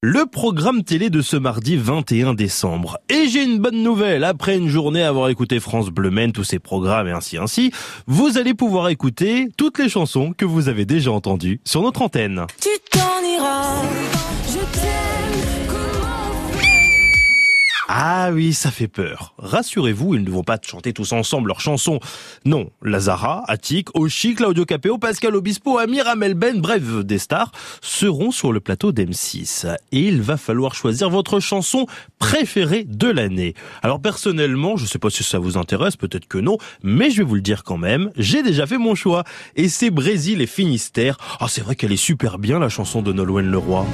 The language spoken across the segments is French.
Le programme télé de ce mardi 21 décembre. Et j'ai une bonne nouvelle. Après une journée à avoir écouté France Bleu Maine, tous ses programmes et ainsi ainsi, vous allez pouvoir écouter toutes les chansons que vous avez déjà entendues sur notre antenne. Tu t'en iras, Ah oui, ça fait peur. Rassurez-vous, ils ne vont pas chanter tous ensemble leurs chansons. Non, Lazara, Attic, Oshi, Claudio Capeo, Pascal Obispo, Amir Amel Ben, bref, des stars, seront sur le plateau d'M6. Et il va falloir choisir votre chanson préférée de l'année. Alors personnellement, je sais pas si ça vous intéresse, peut-être que non, mais je vais vous le dire quand même, j'ai déjà fait mon choix. Et c'est Brésil et Finistère. Ah, c'est vrai qu'elle est super bien, la chanson de Nolwenn Leroy.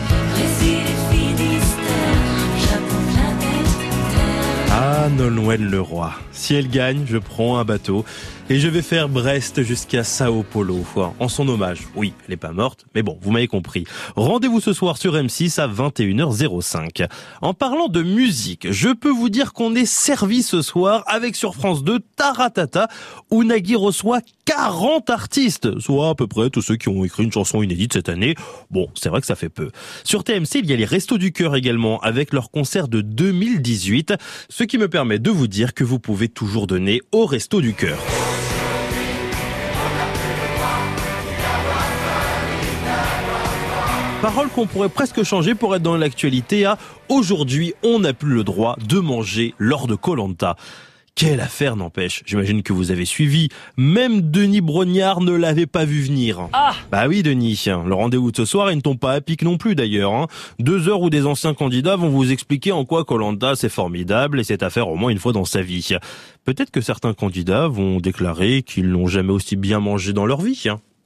Nolwenn Leroy. Si elle gagne, je prends un bateau et je vais faire Brest jusqu'à Sao Paulo. En son hommage. Oui, elle n'est pas morte, mais bon, vous m'avez compris. Rendez-vous ce soir sur M6 à 21h05. En parlant de musique, je peux vous dire qu'on est servi ce soir avec sur France 2 Taratata, où Nagui reçoit 40 artistes, soit à peu près tous ceux qui ont écrit une chanson inédite cette année. Bon, c'est vrai que ça fait peu. Sur TMC, il y a les Restos du Cœur également, avec leur concert de 2018, ce qui me permet de vous dire que vous pouvez toujours donner au Resto du Cœur. Parole qu'on pourrait presque changer pour être dans l'actualité à aujourd'hui, on n'a plus le droit de manger lors de Colanta. Quelle affaire n'empêche. J'imagine que vous avez suivi. Même Denis Brognard ne l'avait pas vu venir. Ah Bah oui, Denis. Le rendez-vous de ce soir, il ne tombe pas à pic non plus d'ailleurs. Hein. Deux heures où des anciens candidats vont vous expliquer en quoi Colanta c'est formidable et cette affaire au moins une fois dans sa vie. Peut-être que certains candidats vont déclarer qu'ils n'ont jamais aussi bien mangé dans leur vie. Hein.